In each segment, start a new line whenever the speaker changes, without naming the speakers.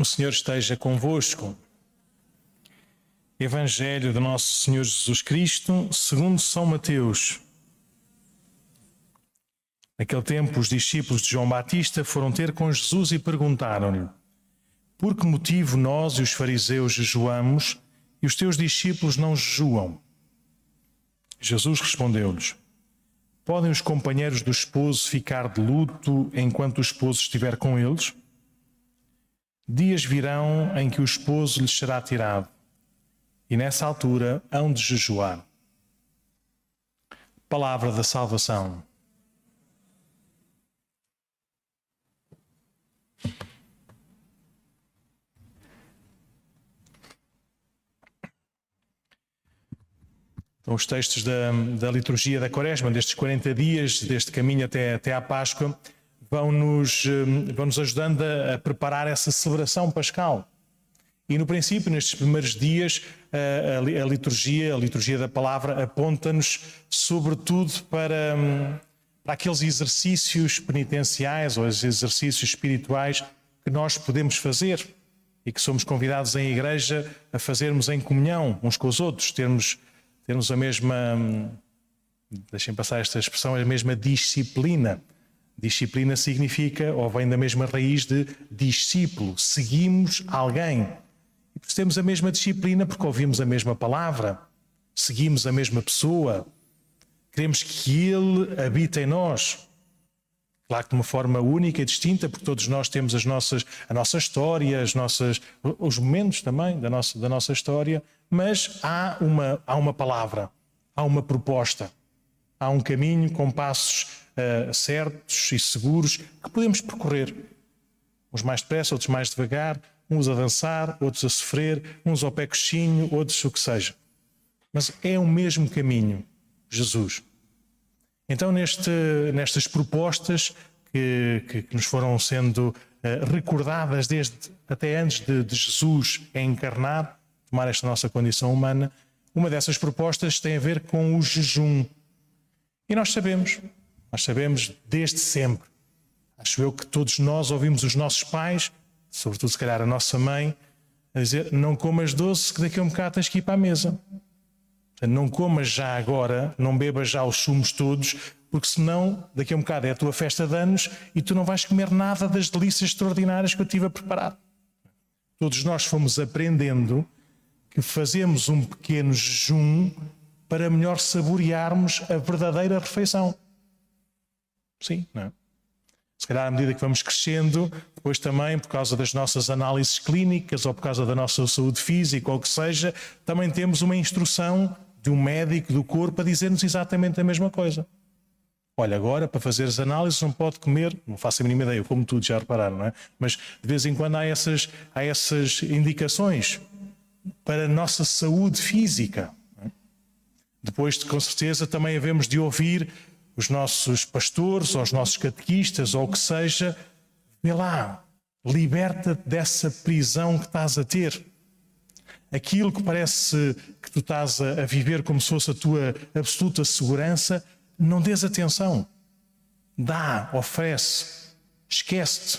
O Senhor esteja convosco. Evangelho de Nosso Senhor Jesus Cristo, segundo São Mateus. Naquele tempo, os discípulos de João Batista foram ter com Jesus e perguntaram-lhe: Por que motivo nós e os fariseus jejuamos e os teus discípulos não jejuam? Jesus respondeu-lhes: Podem os companheiros do esposo ficar de luto enquanto o esposo estiver com eles? Dias virão em que o esposo lhes será tirado, e nessa altura hão de jejuar. Palavra da salvação. Então, os textos da, da liturgia da Quaresma, destes 40 dias, deste caminho até, até à Páscoa, vão-nos eh, vão -nos ajudando a, a, preparar essa celebração pascal. E no princípio, nestes primeiros dias, a, a, a liturgia, a liturgia da palavra, aponta-nos sobretudo para, hum, para aqueles exercícios penitenciais ou os exercícios espirituais que nós podemos fazer e que somos convidados em igreja a fazermos em comunhão uns com os outros, termos, termos a mesma, hum, deixem passar esta expressão, a mesma disciplina Disciplina significa, ou vem da mesma raiz de discípulo, seguimos alguém. E temos a mesma disciplina porque ouvimos a mesma palavra, seguimos a mesma pessoa, queremos que Ele habite em nós. Claro que de uma forma única e distinta, porque todos nós temos as nossas, a nossa história, as nossas, os momentos também da nossa, da nossa história, mas há uma, há uma palavra, há uma proposta, há um caminho com passos uh, certos e seguros que podemos percorrer. Uns mais depressa, outros mais devagar, uns a dançar, outros a sofrer, uns ao pé coxinho, outros o que seja. Mas é o mesmo caminho, Jesus. Então, neste, nestas propostas que, que, que, nos foram sendo uh, recordadas desde até antes de, de Jesus encarnar, tomar esta nossa condição humana, uma dessas propostas tem a ver com o jejum. E nós sabemos nós sabemos desde sempre. Acho eu que todos nós ouvimos os nossos pais, sobretudo se calhar a nossa mãe, a dizer: não comas doce, que daqui a um bocado tens que ir para a mesa. Não comas já agora, não bebas já os sumos todos, porque senão daqui a um bocado é a tua festa de anos e tu não vais comer nada das delícias extraordinárias que eu tive a preparar. Todos nós fomos aprendendo que fazemos um pequeno jejum para melhor saborearmos a verdadeira refeição. Sim, não é? Se calhar, à medida que vamos crescendo, depois também, por causa das nossas análises clínicas ou por causa da nossa saúde física ou o que seja, também temos uma instrução de um médico do corpo a dizer-nos exatamente a mesma coisa. Olha, agora, para fazer as análises, não pode comer, não faço a mínima ideia, eu como tudo, já repararam, não é? Mas de vez em quando há essas, há essas indicações para a nossa saúde física. É? Depois, com certeza, também havemos de ouvir os nossos pastores, ou os nossos catequistas, ou o que seja, vê lá, liberta-te dessa prisão que estás a ter. Aquilo que parece que tu estás a, viver como se fosse a tua absoluta segurança, não dês atenção. Dá, oferece, esquece-te.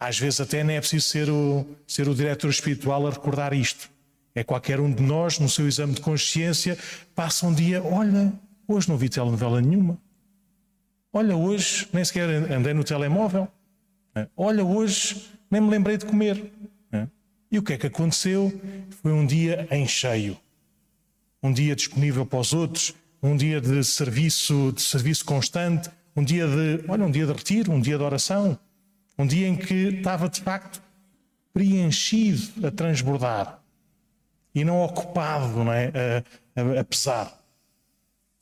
Às vezes até nem é preciso ser o, ser o diretor espiritual a recordar isto. É qualquer um de nós, no seu exame de consciência, passa um dia, olha, Hoje não vi telenovela nenhuma. Olha, hoje nem sequer andei no telemóvel. Olha, hoje nem me lembrei de comer. E o que é que aconteceu? Foi um dia em cheio. Um dia disponível para os outros, um dia de serviço, de serviço constante, um dia de, olha, um dia de retiro, um dia de oração, um dia em que estava de facto preenchido a transbordar e não ocupado, não é, a, a, a pesar.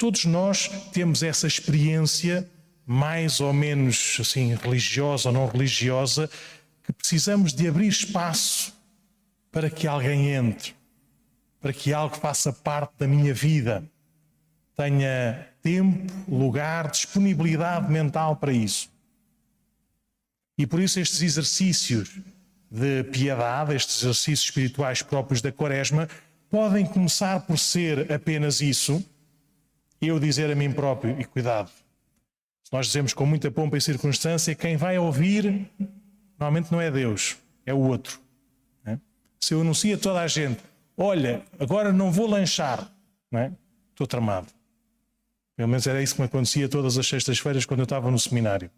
Todos nós temos essa experiência mais ou menos assim religiosa ou não religiosa que precisamos de abrir espaço para que alguém entre, para que algo faça parte da minha vida, tenha tempo, lugar, disponibilidade mental para isso. E por isso estes exercícios de piedade, estes exercícios espirituais próprios da Quaresma, podem começar por ser apenas isso, eu dizer a mim próprio, e cuidado, se nós dizemos com muita pompa e circunstância, quem vai ouvir normalmente não é Deus, é o outro. É? Se eu anuncio a toda a gente, olha, agora não vou lanchar, não é? estou tramado. Pelo menos era isso que me acontecia todas as sextas-feiras quando eu estava no seminário.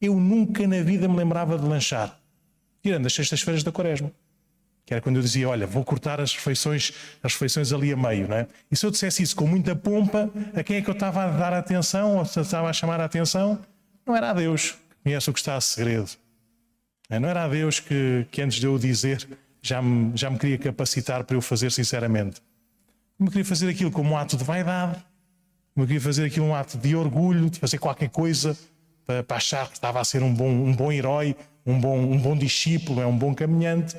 Eu nunca na vida me lembrava de lanchar, tirando as sextas-feiras da quaresma. Que era quando eu dizia, olha, vou cortar as refeições, as refeições ali a meio, não é? E se eu dissesse isso com muita pompa, a quem é que eu estava a dar atenção, ou estava a chamar a atenção? Não era a Deus, conhece o que está a segredo. É, não era a Deus que, que antes de eu dizer já me, já me queria capacitar para eu fazer sinceramente. Eu queria fazer aquilo como um ato de vaidade, eu queria fazer aquilo um ato de orgulho, de fazer qualquer coisa para, para achar que estava a ser um bom, um bom herói, um bom, um bom discípulo, é um bom caminhante.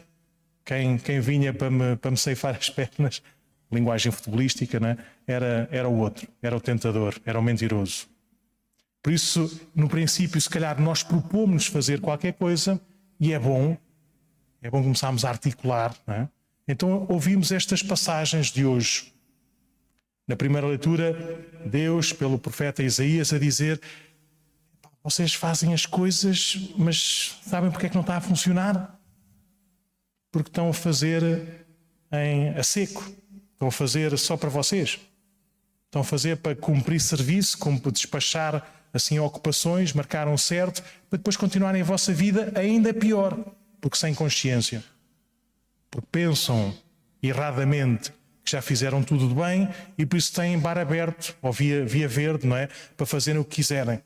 Quem, quem vinha para me, para me ceifar as pernas, linguagem futebolística, né? era, era o outro, era o tentador, era o mentiroso. Por isso, no princípio, se calhar nós propomos fazer qualquer coisa e é bom, é bom começarmos a articular. É? Então, ouvimos estas passagens de hoje. Na primeira leitura, Deus, pelo profeta Isaías, a dizer: Vocês fazem as coisas, mas sabem porque é que não está a funcionar? Porque estão a fazer em, a seco, estão a fazer só para vocês. Estão a fazer para cumprir serviço, como despachar assim ocupações, marcaram certo, para depois continuarem a vossa vida ainda pior, porque sem consciência. Porque pensam erradamente que já fizeram tudo de bem e por isso têm bar aberto, ou via, via verde, não é? Para fazerem o que quiserem.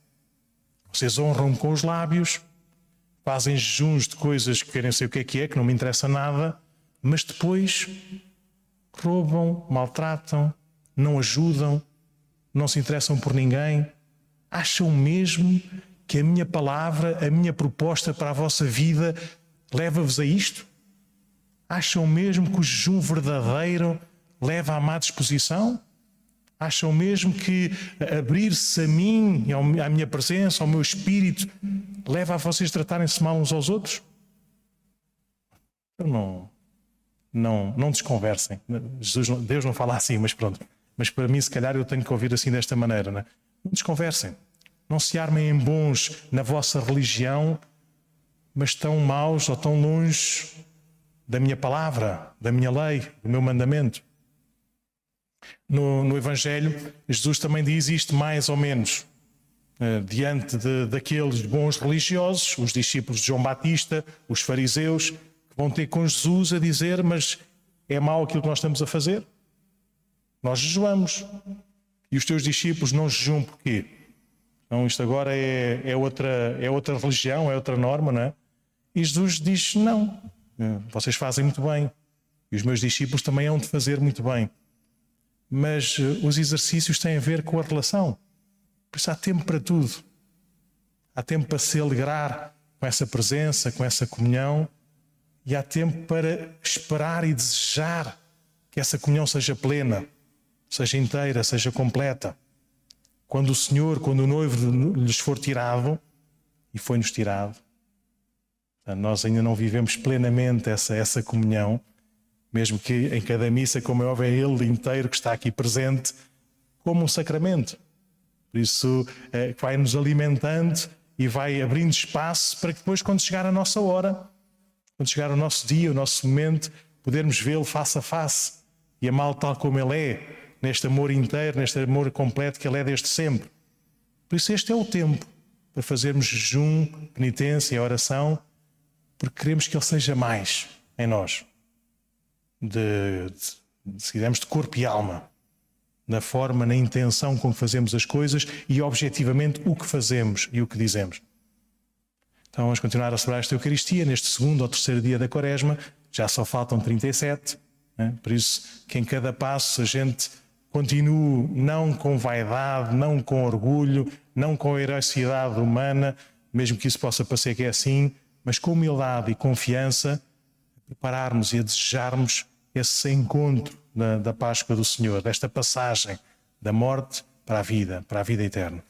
Vocês honram com os lábios, fazem jejuns de coisas que querem saber o que é que é, que não me interessa nada, mas depois roubam, maltratam, não ajudam, não se interessam por ninguém. Acham mesmo que a minha palavra, a minha proposta para a vossa vida leva-vos a isto? Acham mesmo que o jejum verdadeiro leva à má disposição? Acham mesmo que abrir-se a mim, à minha presença, ao meu espírito, leva a vocês tratarem-se mal uns aos outros? Então não, não, não desconversem. Jesus, Deus não fala assim, mas pronto. Mas para mim, se calhar, eu tenho que ouvir assim desta maneira. Não, é? não desconversem. Não se armem em bons na vossa religião, mas tão maus ou tão longe da minha palavra, da minha lei, do meu mandamento. No, no Evangelho, Jesus também diz isto mais ou menos. Uh, diante de, daqueles bons religiosos, os discípulos de João Batista, os fariseus, que vão ter com Jesus a dizer: Mas é mau aquilo que nós estamos a fazer? Nós jejuamos. E os teus discípulos não jejuam porquê? Então, isto agora é, é, outra, é outra religião, é outra norma, não é? E Jesus diz: Não, eh, vocês fazem muito bem. E os meus discípulos também hão de fazer muito bem mas eh, os exercícios têm a ver com a relação. Por isso há tempo para tudo. Há tempo para se alegrar com essa presença, com essa comunhão, e há tempo para esperar e desejar que essa comunhão seja plena, seja inteira, seja completa. Quando o Senhor, quando o noivo lhes for tirado, e foi-nos tirado, nós ainda não vivemos plenamente essa, essa comunhão mesmo que em cada missa, como é óbvio, é Ele inteiro que está aqui presente, como um sacramento. Por isso, é, vai nos alimentando e vai abrindo espaço para que depois, quando chegar a nossa hora, quando chegar o nosso dia, o nosso momento, podermos vê-lo face a face e amá-lo tal como Ele é, neste amor inteiro, neste amor completo que Ele é desde sempre. Por isso, este é o tempo para fazermos jejum, penitência e oração, porque queremos que Ele seja mais em nós de, de, se quisermos, de corpo e alma, na forma, na intenção com que fazemos as coisas e objetivamente o que fazemos e o que dizemos. Então vamos continuar a celebrar esta Eucaristia neste segundo ou terceiro dia da Quaresma, já só faltam 37, né? por isso que em cada passo a gente continue não com vaidade, não com orgulho, não com heroicidade humana, mesmo que isso possa parecer que é assim, mas com humildade e confiança prepararmos e a desejarmos esse encontro da, da Páscoa do Senhor, desta passagem da morte para a vida, para a vida eterna.